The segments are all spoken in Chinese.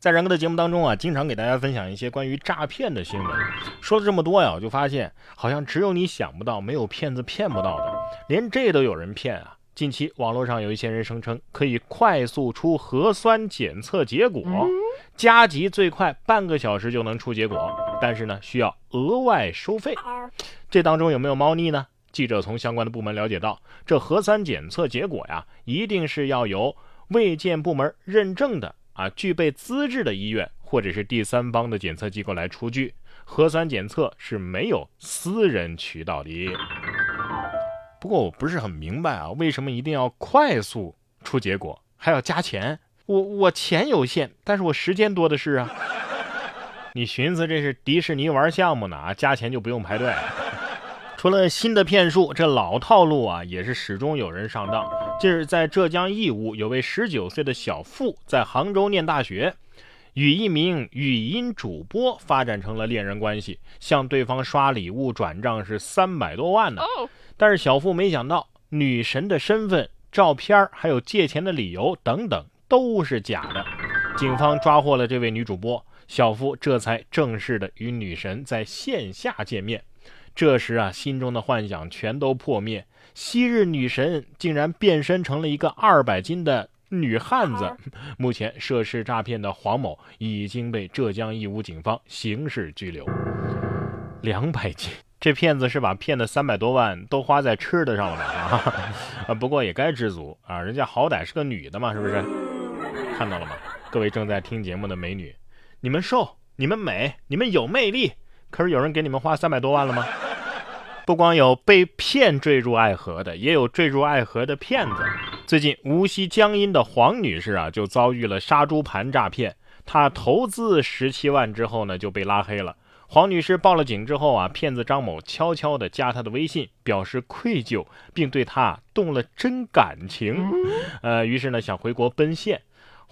在然哥的节目当中啊，经常给大家分享一些关于诈骗的新闻。说了这么多呀，我就发现好像只有你想不到，没有骗子骗不到的，连这都有人骗啊！近期网络上有一些人声称可以快速出核酸检测结果，加急最快半个小时就能出结果，但是呢需要额外收费。这当中有没有猫腻呢？记者从相关的部门了解到，这核酸检测结果呀，一定是要由卫健部门认证的。啊，具备资质的医院或者是第三方的检测机构来出具核酸检测是没有私人渠道的。不过我不是很明白啊，为什么一定要快速出结果，还要加钱？我我钱有限，但是我时间多的是啊。你寻思这是迪士尼玩项目呢啊，加钱就不用排队。除了新的骗术，这老套路啊也是始终有人上当。近日，在浙江义乌，有位十九岁的小付在杭州念大学，与一名语音主播发展成了恋人关系，向对方刷礼物转账是三百多万呢。但是小付没想到，女神的身份、照片还有借钱的理由等等都是假的。警方抓获了这位女主播，小付这才正式的与女神在线下见面。这时啊，心中的幻想全都破灭。昔日女神竟然变身成了一个二百斤的女汉子。目前涉事诈骗的黄某已经被浙江义乌警方刑事拘留。两百斤，这骗子是把骗的三百多万都花在吃的上了啊！啊，不过也该知足啊，人家好歹是个女的嘛，是不是？看到了吗？各位正在听节目的美女，你们瘦，你们美，你们有魅力，可是有人给你们花三百多万了吗？不光有被骗坠入爱河的，也有坠入爱河的骗子。最近，无锡江阴的黄女士啊，就遭遇了杀猪盘诈骗。她投资十七万之后呢，就被拉黑了。黄女士报了警之后啊，骗子张某悄悄地加她的微信，表示愧疚，并对她动了真感情。呃，于是呢，想回国奔现。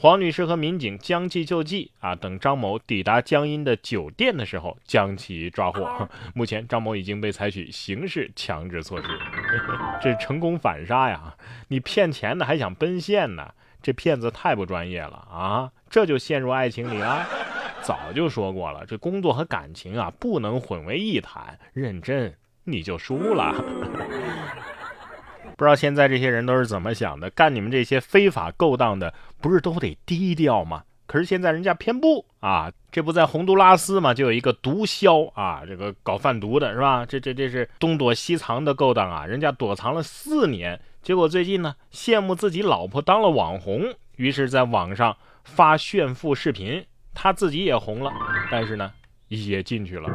黄女士和民警将计就计啊，等张某抵达江阴的酒店的时候，将其抓获。目前，张某已经被采取刑事强制措施。这成功反杀呀！你骗钱的还想奔现呢？这骗子太不专业了啊！这就陷入爱情里了。早就说过了，这工作和感情啊不能混为一谈，认真你就输了。不知道现在这些人都是怎么想的？干你们这些非法勾当的，不是都得低调吗？可是现在人家偏不啊！这不在洪都拉斯嘛？就有一个毒枭啊，这个搞贩毒的是吧？这这这是东躲西藏的勾当啊！人家躲藏了四年，结果最近呢，羡慕自己老婆当了网红，于是在网上发炫富视频，他自己也红了，但是呢，也进去了。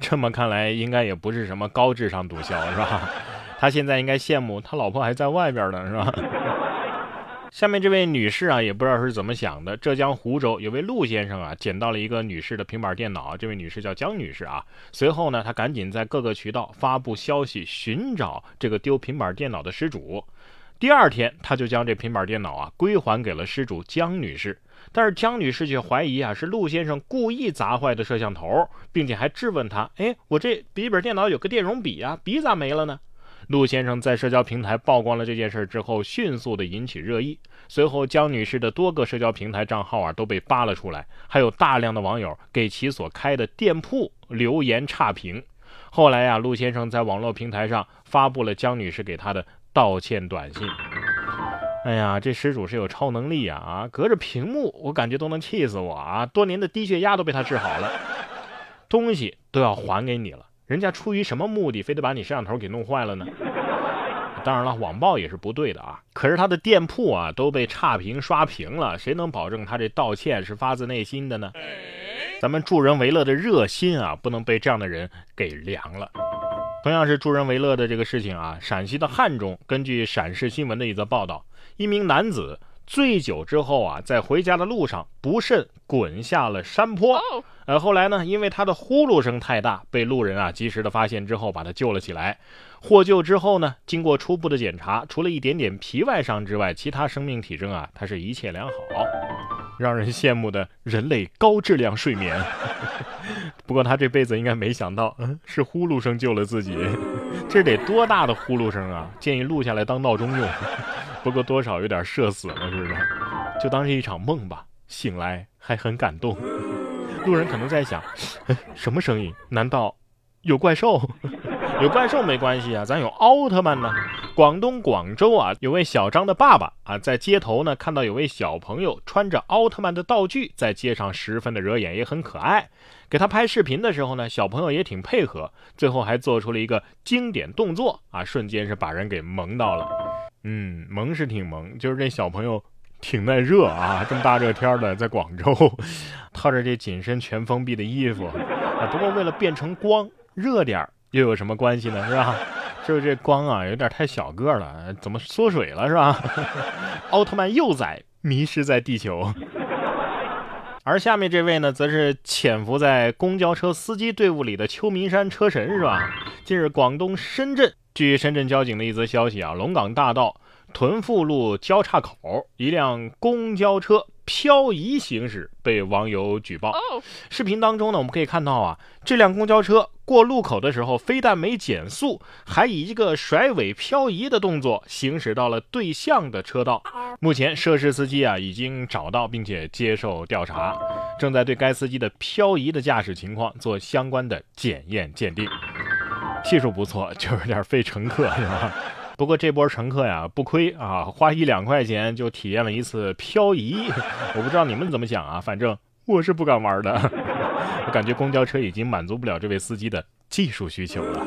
这么看来，应该也不是什么高智商毒枭是吧？他现在应该羡慕他老婆还在外边呢，是吧？下面这位女士啊，也不知道是怎么想的。浙江湖州有位陆先生啊，捡到了一个女士的平板电脑。这位女士叫江女士啊。随后呢，他赶紧在各个渠道发布消息，寻找这个丢平板电脑的失主。第二天，他就将这平板电脑啊归还给了失主江女士。但是江女士却怀疑啊，是陆先生故意砸坏的摄像头，并且还质问他：哎，我这笔记本电脑有个电容笔啊，笔咋没了呢？陆先生在社交平台曝光了这件事之后，迅速的引起热议。随后，江女士的多个社交平台账号啊都被扒了出来，还有大量的网友给其所开的店铺留言差评。后来呀，陆先生在网络平台上发布了江女士给他的道歉短信。哎呀，这失主是有超能力啊！啊，隔着屏幕，我感觉都能气死我啊！多年的低血压都被他治好了，东西都要还给你了。人家出于什么目的，非得把你摄像头给弄坏了呢？当然了，网暴也是不对的啊。可是他的店铺啊都被差评刷屏了，谁能保证他这道歉是发自内心的呢？咱们助人为乐的热心啊，不能被这样的人给凉了。同样是助人为乐的这个事情啊，陕西的汉中，根据陕市新闻的一则报道，一名男子醉酒之后啊，在回家的路上不慎滚下了山坡。呃，后来呢，因为他的呼噜声太大，被路人啊及时的发现之后，把他救了起来。获救之后呢，经过初步的检查，除了一点点皮外伤之外，其他生命体征啊，他是一切良好，让人羡慕的人类高质量睡眠。不过他这辈子应该没想到，嗯，是呼噜声救了自己，这得多大的呼噜声啊！建议录下来当闹钟用。不过多少有点社死了是不是，就当是一场梦吧。醒来还很感动。路人可能在想，哎 什么声音？难道有怪兽？有怪兽没关系啊，咱有奥特曼呢。广东广州啊，有位小张的爸爸啊，在街头呢看到有位小朋友穿着奥特曼的道具，在街上十分的惹眼，也很可爱。给他拍视频的时候呢，小朋友也挺配合，最后还做出了一个经典动作啊，瞬间是把人给萌到了。嗯，萌是挺萌，就是这小朋友。挺耐热啊，这么大热天的，在广州，套着这紧身全封闭的衣服，啊，不过为了变成光，热点又有什么关系呢？是吧？就是这光啊，有点太小个了，怎么缩水了是吧？奥特曼幼崽迷失在地球，而下面这位呢，则是潜伏在公交车司机队伍里的秋名山车神是吧？近日，广东深圳，据深圳交警的一则消息啊，龙岗大道。屯富路交叉口，一辆公交车漂移行驶，被网友举报。视频当中呢，我们可以看到啊，这辆公交车过路口的时候，非但没减速，还以一个甩尾漂移的动作行驶到了对向的车道。目前，涉事司机啊已经找到并且接受调查，正在对该司机的漂移的驾驶情况做相关的检验鉴定。技术不错，就有点费乘客，是吧？不过这波乘客呀不亏啊，花一两块钱就体验了一次漂移。我不知道你们怎么想啊，反正我是不敢玩的。我感觉公交车已经满足不了这位司机的技术需求了。